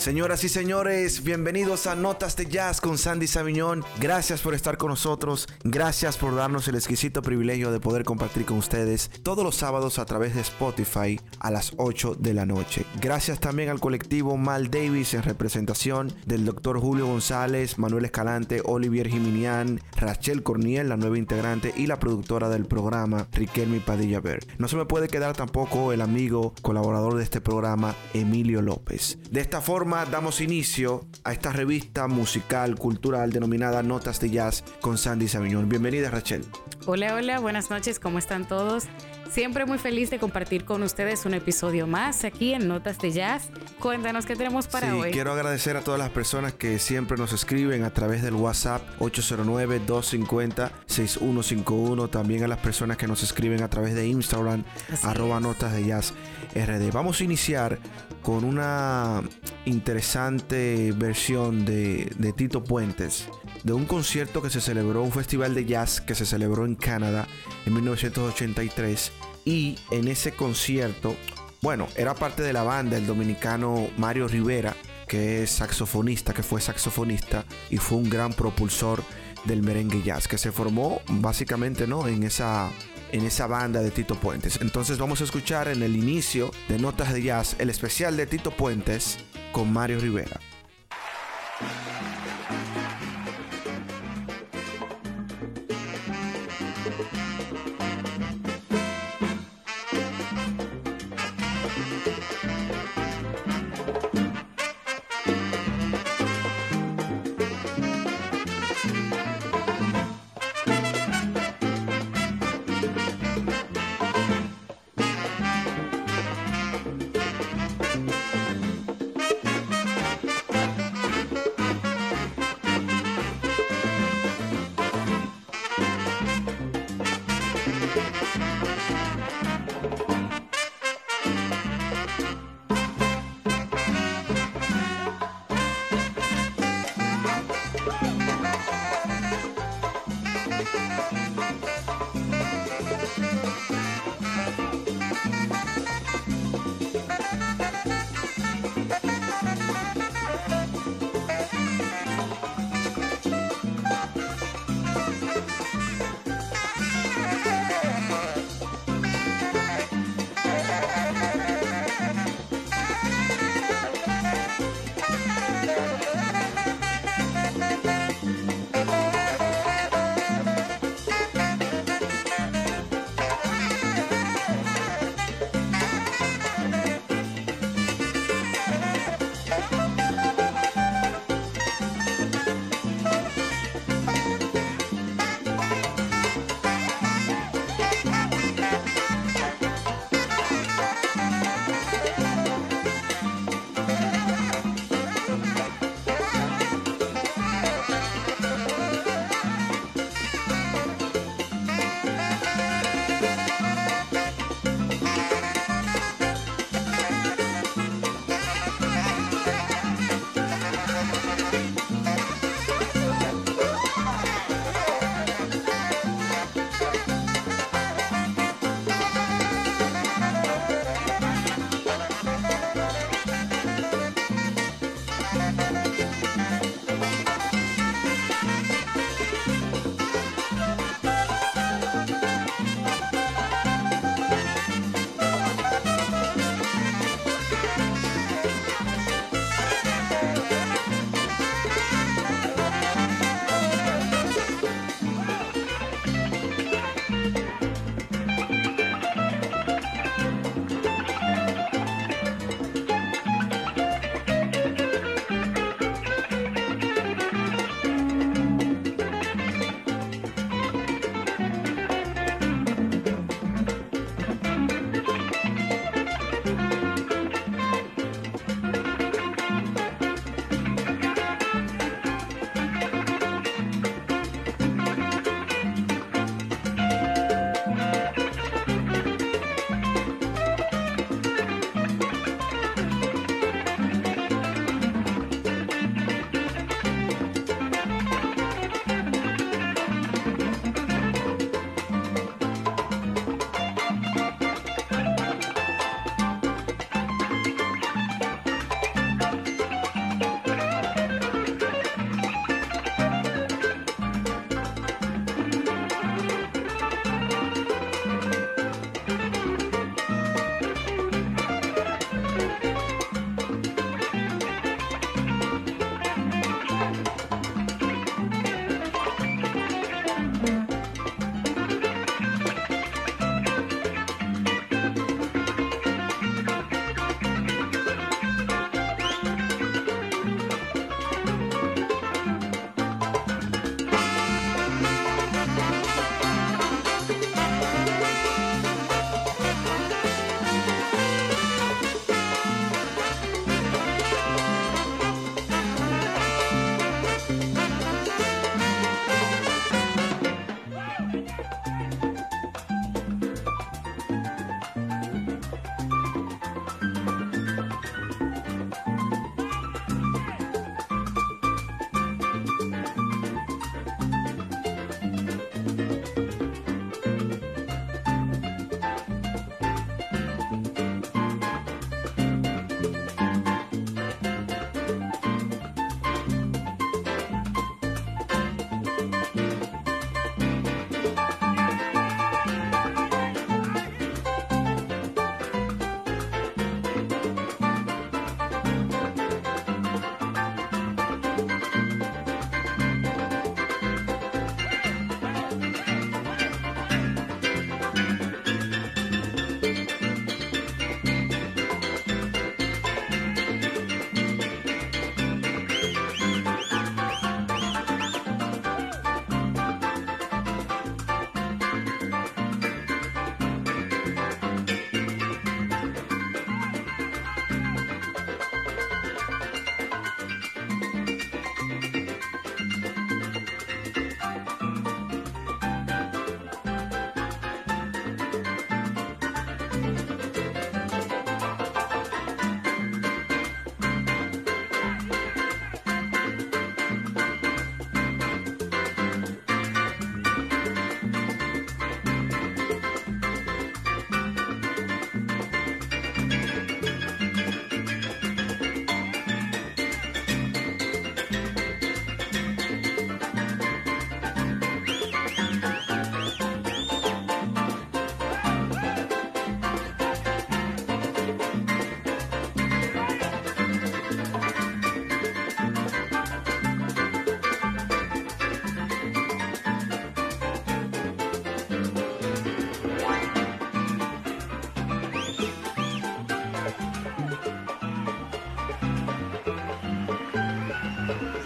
Señoras y señores, bienvenidos a Notas de Jazz con Sandy Saviñón. Gracias por estar con nosotros. Gracias por darnos el exquisito privilegio de poder compartir con ustedes todos los sábados a través de Spotify a las 8 de la noche. Gracias también al colectivo Mal Davis en representación del doctor Julio González, Manuel Escalante, Olivier Jiminian, Rachel Corniel, la nueva integrante y la productora del programa, Riquelme Padilla Ver. No se me puede quedar tampoco el amigo colaborador de este programa, Emilio López. De esta forma, damos inicio a esta revista musical, cultural denominada Notas de Jazz con Sandy Saviñón. Bienvenida, Rachel. Hola, hola, buenas noches, ¿cómo están todos? Siempre muy feliz de compartir con ustedes un episodio más aquí en Notas de Jazz. Cuéntanos qué tenemos para sí, hoy. Quiero agradecer a todas las personas que siempre nos escriben a través del WhatsApp 809-250-6151. También a las personas que nos escriben a través de Instagram, arroba Notas de Jazz RD. Vamos a iniciar con una interesante versión de, de Tito Puentes de un concierto que se celebró, un festival de jazz que se celebró en Canadá en 1983 y en ese concierto, bueno, era parte de la banda el dominicano Mario Rivera, que es saxofonista, que fue saxofonista y fue un gran propulsor del merengue jazz, que se formó básicamente ¿no? en, esa, en esa banda de Tito Puentes. Entonces vamos a escuchar en el inicio de Notas de Jazz el especial de Tito Puentes con Mario Rivera.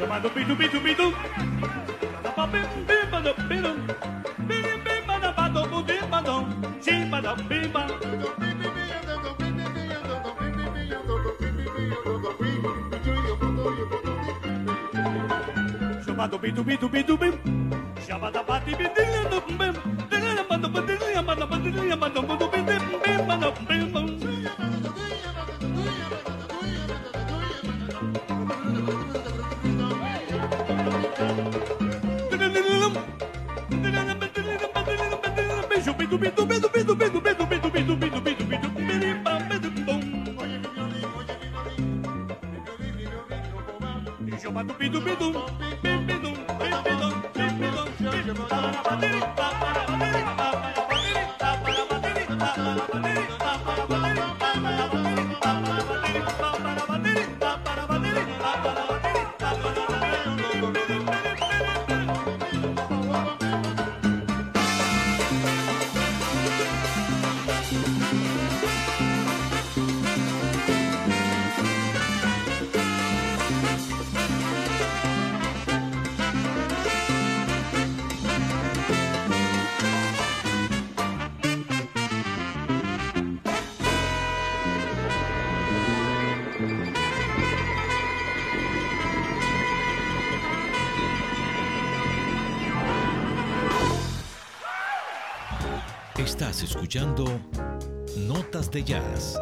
Shabadoo bim bim bim bim, shabadoo bim bim bim bim, shabadoo bim bim bim bim, shabadoo bim bim bim bim, shabadoo bim bim bim bim, do bim bim bim bim, be bim bim bim bim, be bim bim bim bim escuchando Notas de Jazz.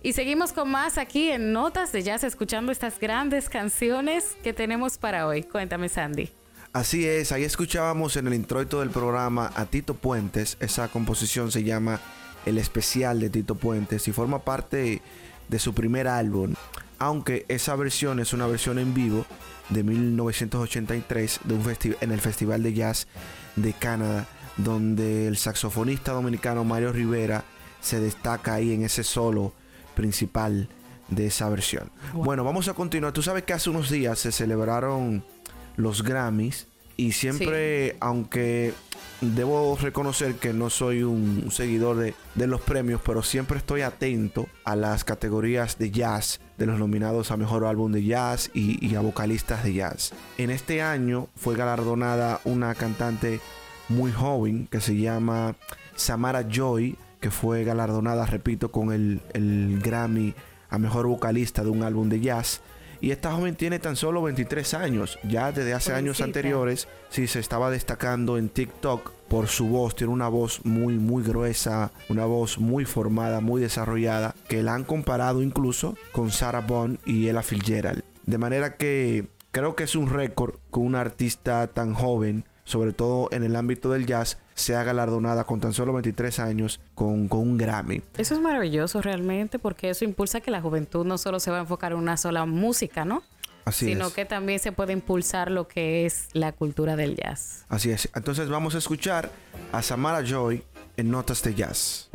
Y seguimos con más aquí en Notas de Jazz, escuchando estas grandes canciones que tenemos para hoy. Cuéntame, Sandy. Así es, ahí escuchábamos en el introito del programa a Tito Puentes. Esa composición se llama El Especial de Tito Puentes y forma parte de su primer álbum. Aunque esa versión es una versión en vivo de 1983 de un en el Festival de Jazz de Canadá, donde el saxofonista dominicano Mario Rivera se destaca ahí en ese solo principal de esa versión. Bueno, vamos a continuar. Tú sabes que hace unos días se celebraron los Grammys y siempre, aunque debo reconocer que no soy un, seguidor de, de, los premios, pero siempre estoy atento a las categorías de jazz, de los nominados a mejor álbum de jazz y, a vocalistas de jazz. En este año fue galardonada una cantante muy joven que se llama Samara Joy que fue galardonada, repito, con el, el Grammy a Mejor Vocalista de un álbum de jazz. Y esta joven tiene tan solo 23 años. Ya desde hace años anteriores, sí se estaba destacando en TikTok por su voz. Tiene una voz muy, muy gruesa, una voz muy formada, muy desarrollada, que la han comparado incluso con Sarah Bond y Ella Fitzgerald. De manera que creo que es un récord con una artista tan joven, sobre todo en el ámbito del jazz, sea galardonada con tan solo 23 años con, con, un Grammy. Eso es maravilloso realmente porque eso impulsa que la juventud no solo se va a enfocar en una sola música, ¿no? Así sino que también se puede impulsar lo que es la cultura del jazz. Así es. Entonces vamos a escuchar a Samara Joy en Notas de Jazz.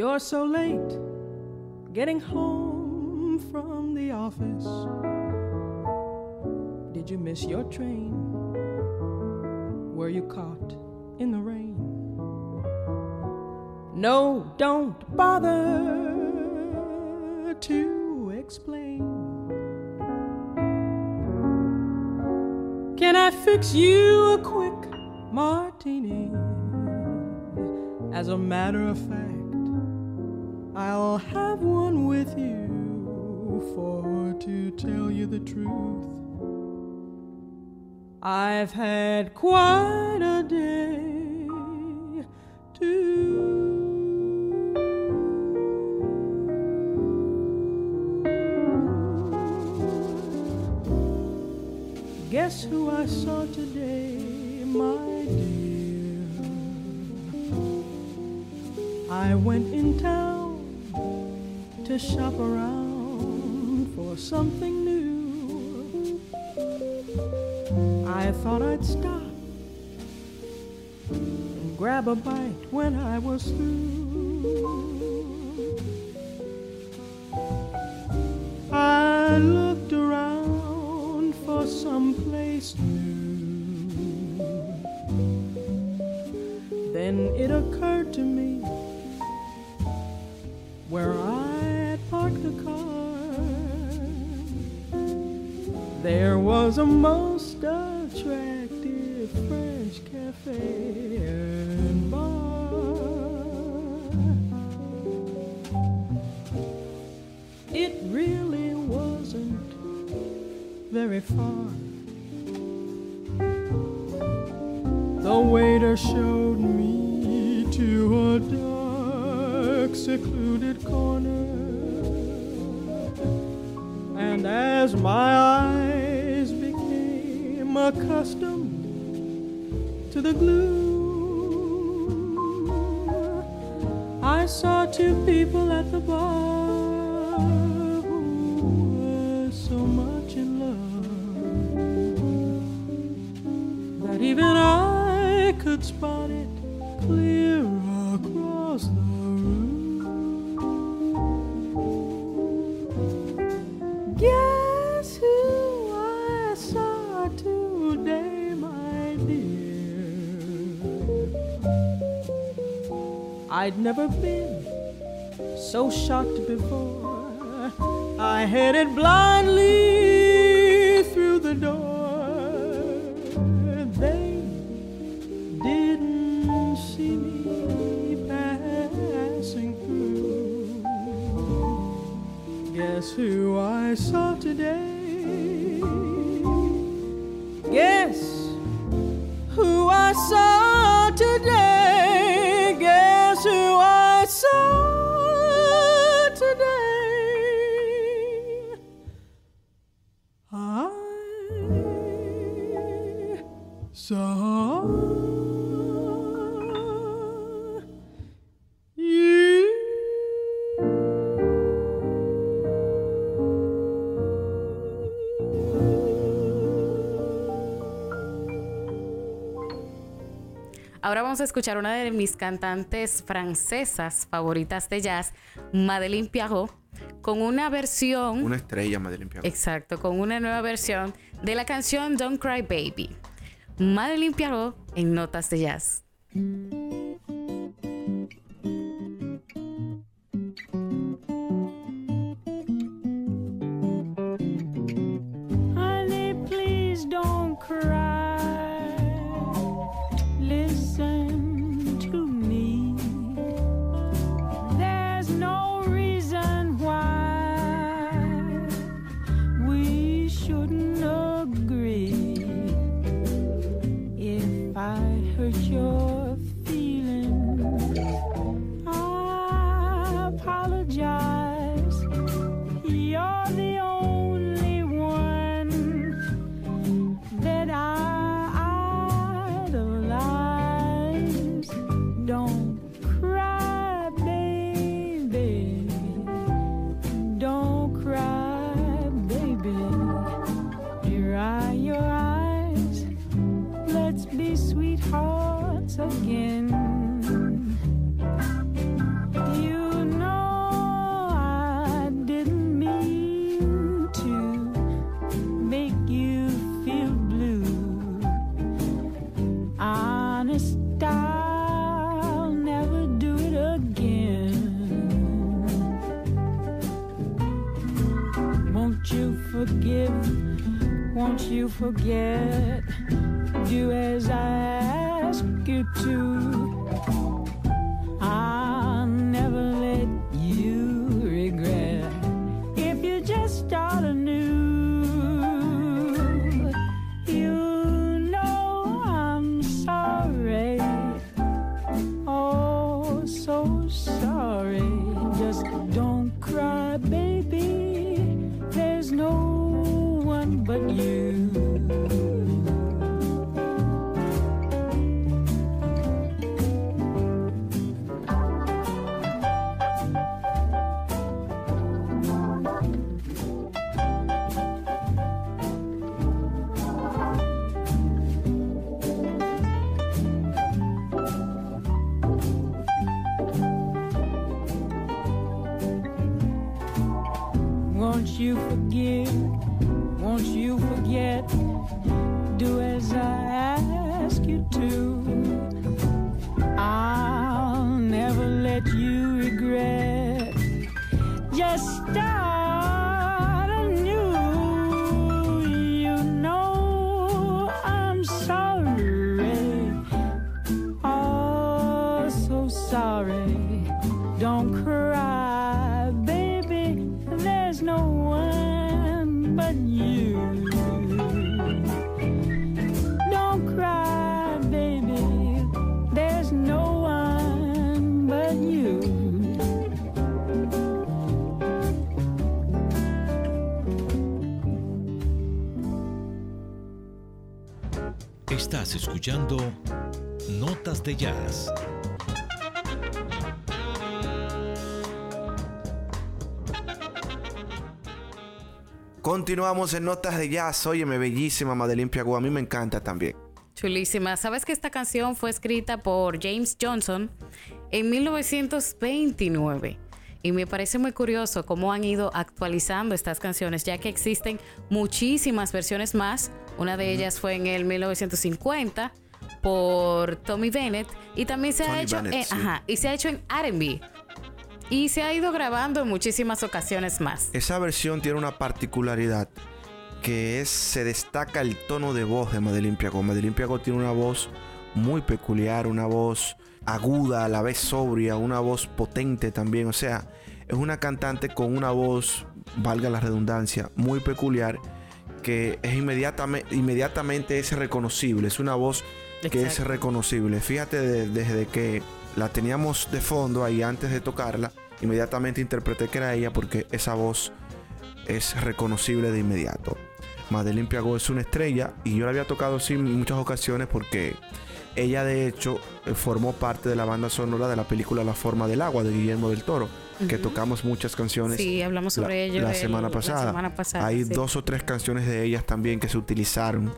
You're so late getting home from the office. Did you miss your train? Were you caught in the rain? No, don't bother to explain. Can I fix you a quick martini? As a matter of fact, I'll have one with you, for to tell you the truth, I've had quite a day too. Guess who I saw today, to shop around for something new. I thought I'd stop and grab a bite when I was through. I looked around for some place new. Then it occurred There was a most attractive French cafe and bar. It really wasn't very far. The waiter showed me to a dark, secluded corner. And as my eyes accustomed to the gloom, I saw two people at the bar who were so much in love that even I could spot I'd never been so shocked before. I headed blindly through the door. They didn't see me passing through. Guess who I saw today? Ahora vamos a escuchar una de mis cantantes francesas favoritas de jazz, Madeleine Piarot, con una versión, Una estrella, Madeleine Piarot. exacto, con una nueva versión de la canción Don't Cry Baby. Madeleine Piarot en Notas de Jazz. Forget? Escuchando Notas de Jazz. Continuamos en Notas de Jazz. Óyeme, bellísima Madeline Piagua. A mí me encanta también. Chulísima. ¿Sabes que esta canción fue escrita por James Johnson en 1929? Y me parece muy curioso cómo han ido actualizando estas canciones, ya que existen muchísimas versiones más. Una de ellas fue en el 1950 por Tommy Bennett y también se ha hecho Bennett, en, sí. ajá, y se ha hecho en R&B. Y se ha ido grabando en muchísimas ocasiones más. Esa versión tiene una particularidad que es se destaca el tono de voz de Madeline Piago. Madeline Piago tiene una voz muy peculiar, una voz aguda, a la vez sobria, una voz potente también. O sea, es una cantante con una voz, valga la redundancia, muy peculiar que es inmediatamente, inmediatamente es reconocible. Es una voz que es reconocible. Fíjate de- desde que la teníamos de fondo ahí antes de tocarla, inmediatamente interpreté que era ella porque esa voz es reconocible de inmediato. Madeline Piago es una estrella y yo la había tocado sí en muchas ocasiones porque ella de hecho eh, formó parte de la banda sonora de la película La forma del agua de Guillermo del Toro, que tocamos muchas canciones Sí, hablamos sobre la, ello la el- semana la pasada. semana pasada, Hay sí. dos o tres canciones de ellas también que se utilizaron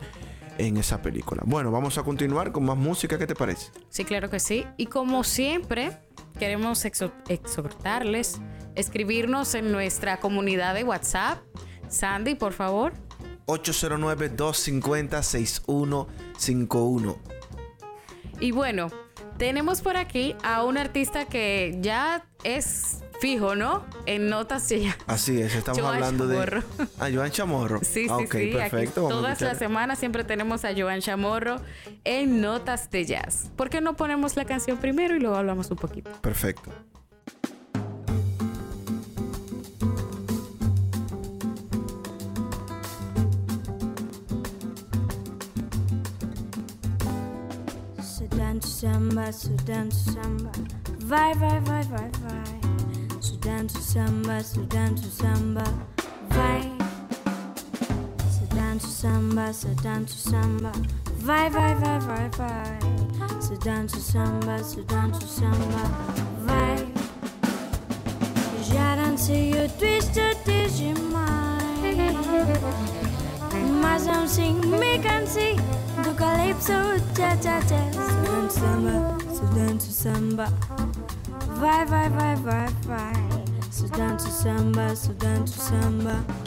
en esa película. Bueno, vamos a continuar con más música, ¿qué te parece? Sí, claro que sí. Y como siempre, queremos exhor- exhortarles, escribirnos en nuestra comunidad de WhatsApp. Sandy, por favor. 809-250-6151. Y bueno, tenemos por aquí a un artista que ya es fijo, ¿no? En notas ya. Así es, estamos Joan hablando Chamorro. de... Ah, Joan Chamorro. Sí, Ah, sí, ok, sí. Aquí perfecto. todas las semanas siempre tenemos a Joan Chamorro en Notas de Jazz. ¿Por qué no ponemos la canción primero y luego hablamos un poquito? Perfecto. Samba, Sudan to samba. Vai, vai, vai, vai, vai. Sudan to samba, Sudan to samba. Vai. Sudan to samba, Sudan to samba. Vai, vai, vai, vai, vai. Sudan to samba, Sudan to samba. Vai. Já dancei o twisted Digimon. Mas não sing me cansi do calypso cha cha cha. Sudan to samba, Sudan to samba. Vai, vai, vai, vai, vai. Sudan to samba, Sudan to samba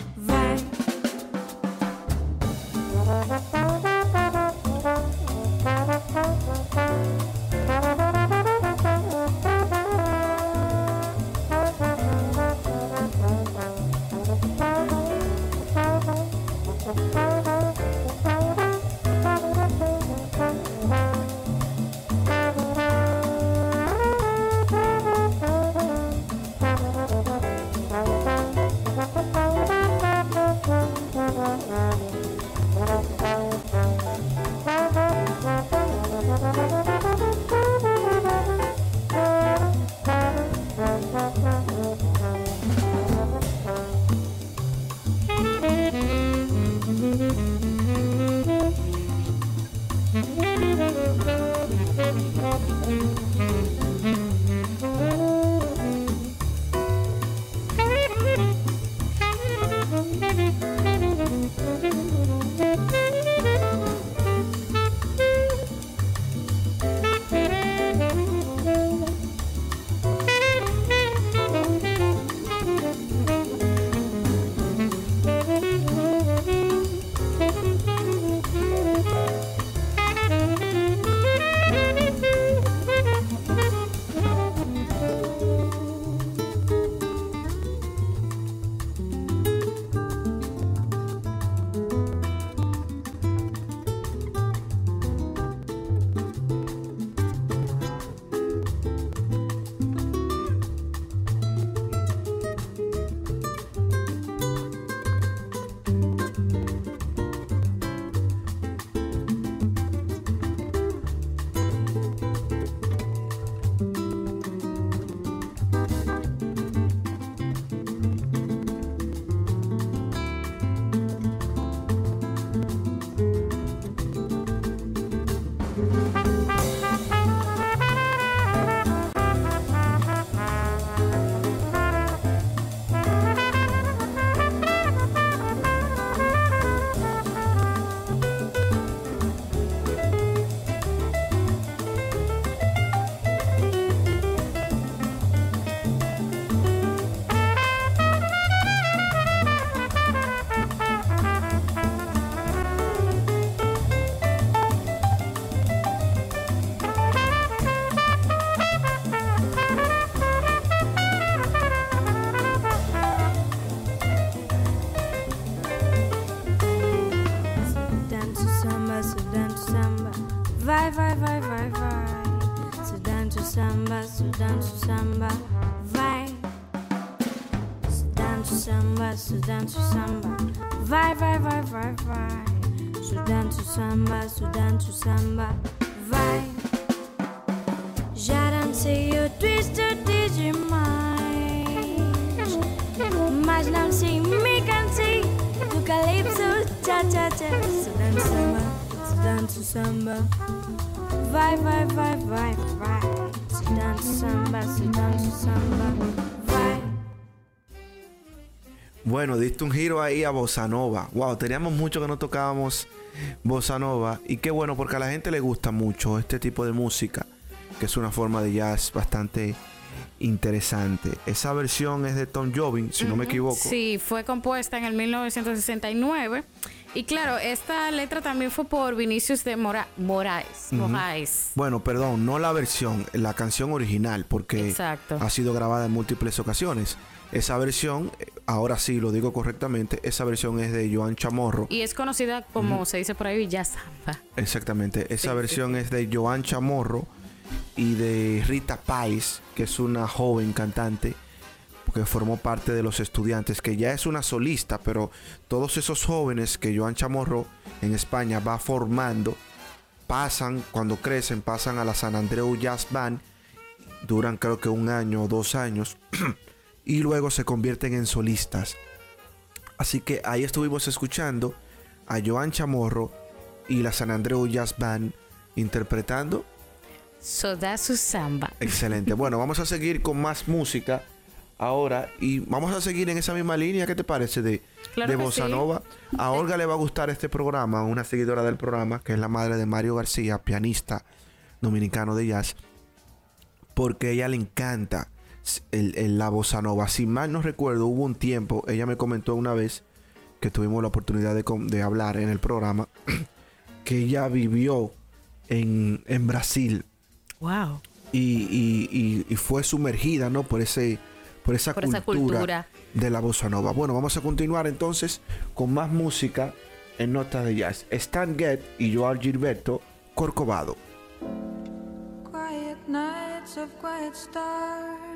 Bueno, diste un giro ahí a Bossa Nova. Wow, teníamos mucho que no tocábamos Bossa Nova. Y qué bueno, porque a la gente le gusta mucho este tipo de música, que es una forma de jazz bastante interesante. Esa versión es de Tom Jobim, si no me equivoco. Sí, fue compuesta en el 1969. Y claro, esta letra también fue por Vinicius de Mora Moraes. Moraes. Bueno, perdón, no la versión, la canción original, porque Exacto. ha sido grabada en múltiples ocasiones. Esa versión, eh, ahora sí lo digo correctamente, esa versión es de Joan Chamorro. Y es conocida como se dice por ahí, ya samba. Exactamente, esa Sí, versión es de Joan Chamorro y de Rita Pais, que es una joven cantante que formó parte de los estudiantes, que ya es una solista, pero todos esos jóvenes que Joan Chamorro en España va formando, pasan, cuando crecen, pasan a la San Andreu Jazz Band, duran creo que un año o dos años, y luego se convierten en solistas. Así que ahí estuvimos escuchando a Joan Chamorro y la San Andreu Jazz Band interpretando. So da su samba. Excelente. Bueno, vamos a seguir con más música ahora y vamos a seguir en esa misma línea. ¿Qué te parece de, Claro de Bossa sí. Nova? A Olga le va a gustar este programa, una seguidora del programa, que es la madre de Mario García, pianista dominicano de jazz, porque a ella le encanta el, el- la Bossa Nova. Si mal no recuerdo, hubo un tiempo, ella me comentó una vez que tuvimos la oportunidad de, de hablar en el programa, que ella vivió en, en Brasil Wow. y, y- y- y fue sumergida ¿no? por, ese, por, esa, Por esa cultura de la bossa nova. Bueno, vamos a continuar entonces con más música en notas de jazz. Stan Getz y Joao Gilberto Corcovado. Quiet nights of quiet stars,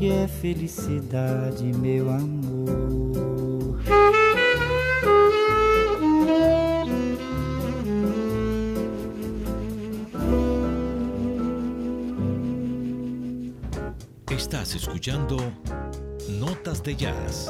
que é felicidade, meu amor. Estás escuchando Notas de Jazz.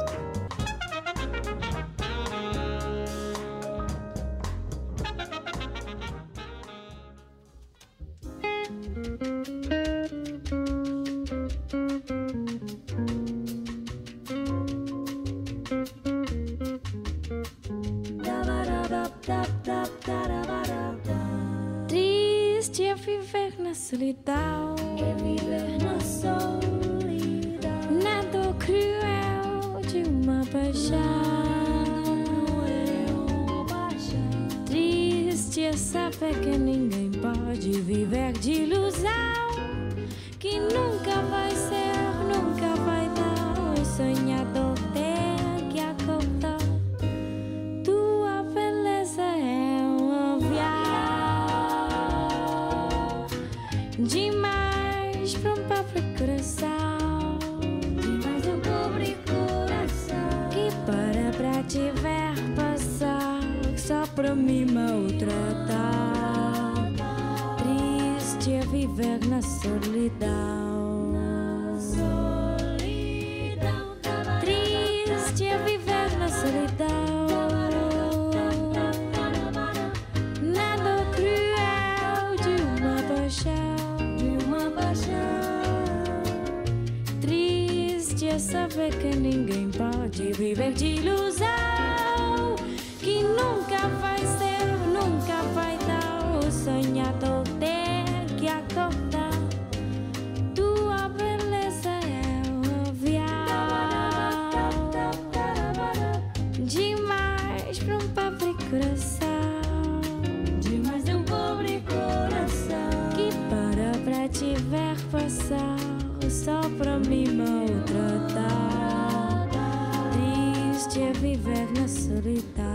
Demais para um pobre coração. Demais um pobre coração. Que para pra te ver passar Só para mim maltratar Triste é viver na solidão saber que ninguém pode viver de ilusão Que nunca vai ser, nunca vai dar O sonhador estiver na.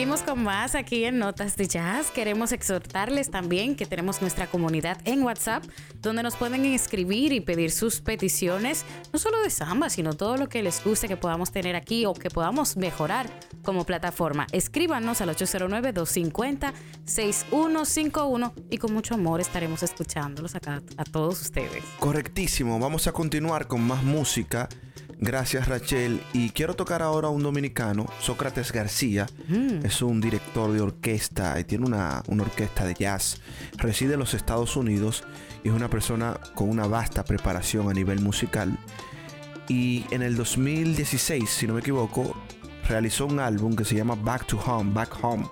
Seguimos con más aquí en Notas de Jazz. Queremos exhortarles también que tenemos nuestra comunidad en WhatsApp, donde nos pueden escribir y pedir sus peticiones, no solo de samba, sino todo lo que les guste que podamos tener aquí o que podamos mejorar como plataforma. Escríbanos al 809-250-6151 y con mucho amor estaremos escuchándolos acá a todos ustedes. Correctísimo, vamos a continuar con más música. Gracias Rachel. Y quiero tocar ahora a un dominicano, Sócrates García. Es un director de orquesta y tiene una, una orquesta de jazz. Reside en los Estados Unidos y es una persona con una vasta preparación a nivel musical. Y en el 2016, si no me equivoco, realizó un álbum que se llama Back to Home, Back Home,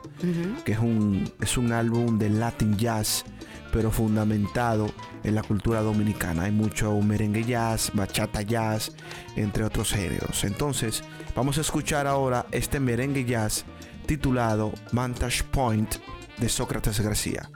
que es un, es un álbum de Latin Jazz, pero fundamentado en la cultura dominicana. Hay mucho merengue jazz, bachata jazz, entre otros géneros. Entonces, vamos a escuchar ahora este merengue jazz titulado Vantage Point de Sócrates García.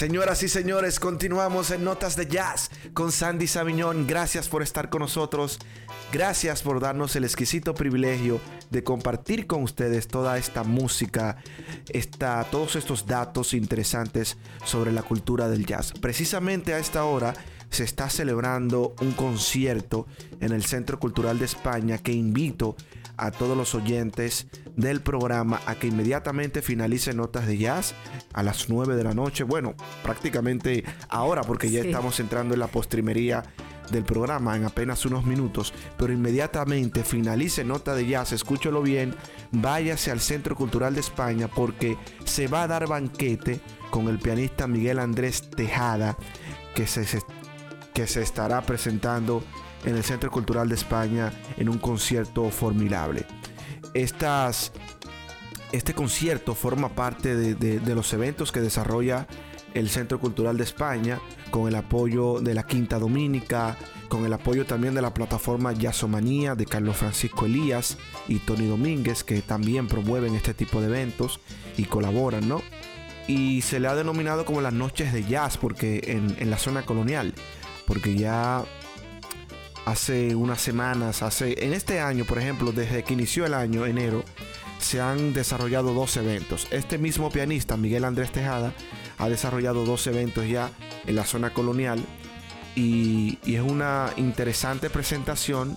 Señoras y señores, continuamos en Notas de Jazz con Sandy Sabiñón. Gracias por estar con nosotros. Gracias por darnos el exquisito privilegio de compartir con ustedes toda esta música, todos estos datos interesantes sobre la cultura del jazz. Precisamente a esta hora se está celebrando un concierto en el Centro Cultural de España que invito a todos los oyentes del programa a que inmediatamente finalice Notas de Jazz a las 9 de la noche. Bueno, prácticamente ahora porque ya Sí. estamos entrando en la postrimería del programa en apenas unos minutos, pero inmediatamente finalice Nota de Jazz, escúchelo bien, váyase al Centro Cultural de España porque se va a dar banquete con el pianista Miguel Andrés Tejada que se- que se estará presentando en el Centro Cultural de España en un concierto formidable. Este concierto forma parte de, de- los eventos que desarrolla el Centro Cultural de España con el apoyo de la Quinta Dominica, con el apoyo también de la plataforma Jazzomanía de Carlos Francisco Elías y Tony Domínguez, que también promueven este tipo de eventos y colaboran, ¿no? Y se le ha denominado como las noches de jazz, porque en, en la zona colonial, porque ya hace unas semanas, hace en este año, por ejemplo, desde que inició el año, enero, se han desarrollado dos eventos. Este mismo pianista, Miguel Andrés Tejada, ha desarrollado dos eventos ya en la zona colonial y, es una interesante presentación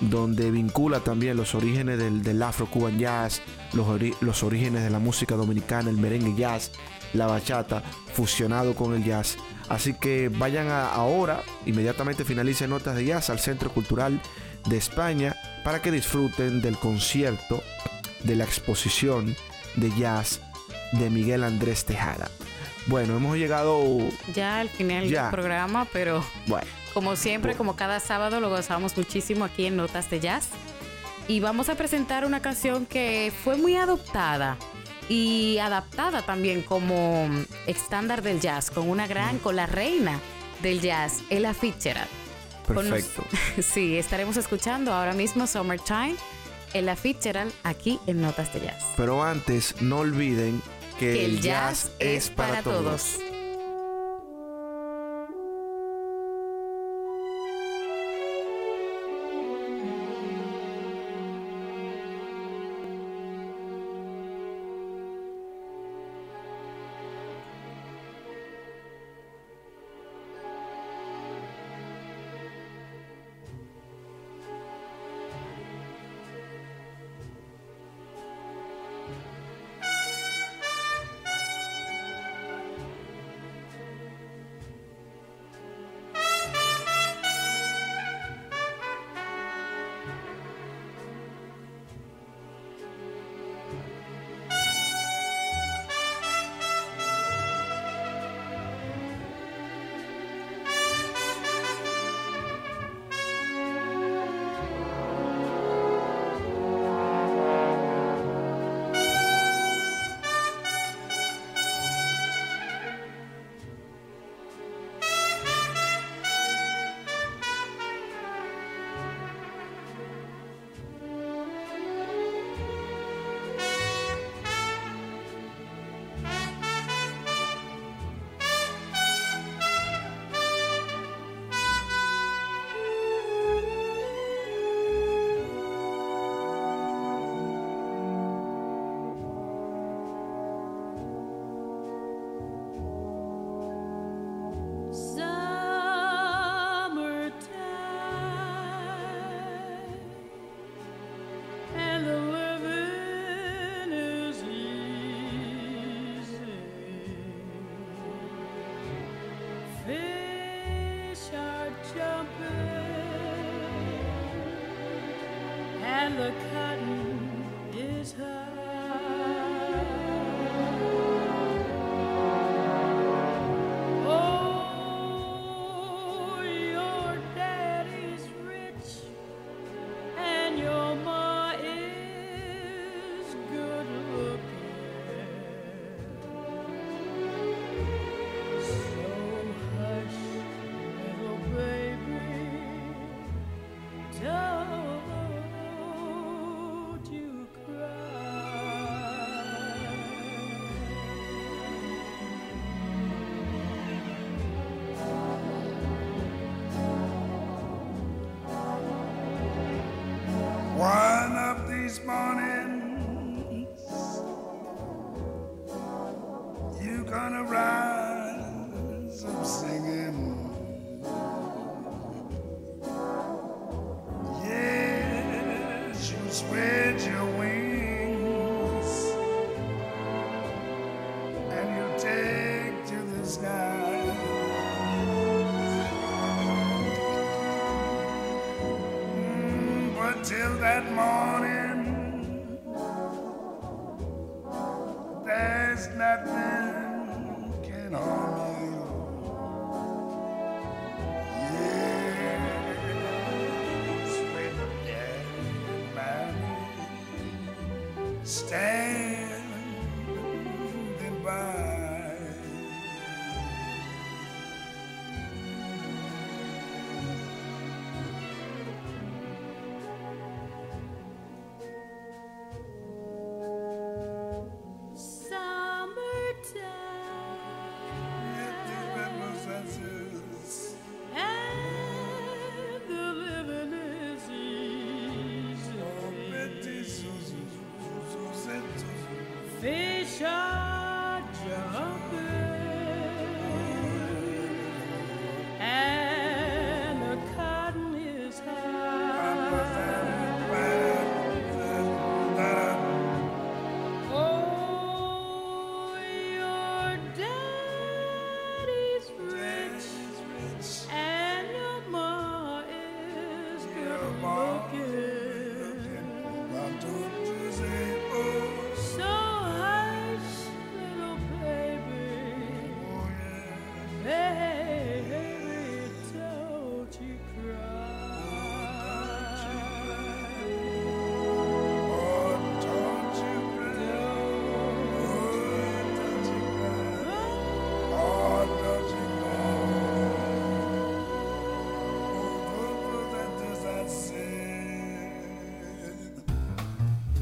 donde vincula también los orígenes del, del afro-cuban jazz, los, los orígenes de la música dominicana, el merengue jazz, la bachata, fusionado con el jazz. Así que vayan a- ahora, inmediatamente finalice Notas de Jazz al Centro Cultural de España para que disfruten del concierto, de la exposición de jazz de Miguel Andrés Tejada. Bueno, hemos llegado... Ya al final Ya. del programa, pero Bueno, como siempre, como cada sábado, lo gozamos muchísimo aquí en Notas de Jazz. Y vamos a presentar una canción que fue muy adoptada y adaptada también como estándar del jazz, con una gran, con la reina del jazz, Ella Fitzgerald. Con nos- perfecto. sí, estaremos escuchando ahora mismo Summertime, Ella Fitzgerald, aquí en Notas de Jazz. Pero antes, no olviden que, Que el jazz es para todos. Summertime, the cotton is high.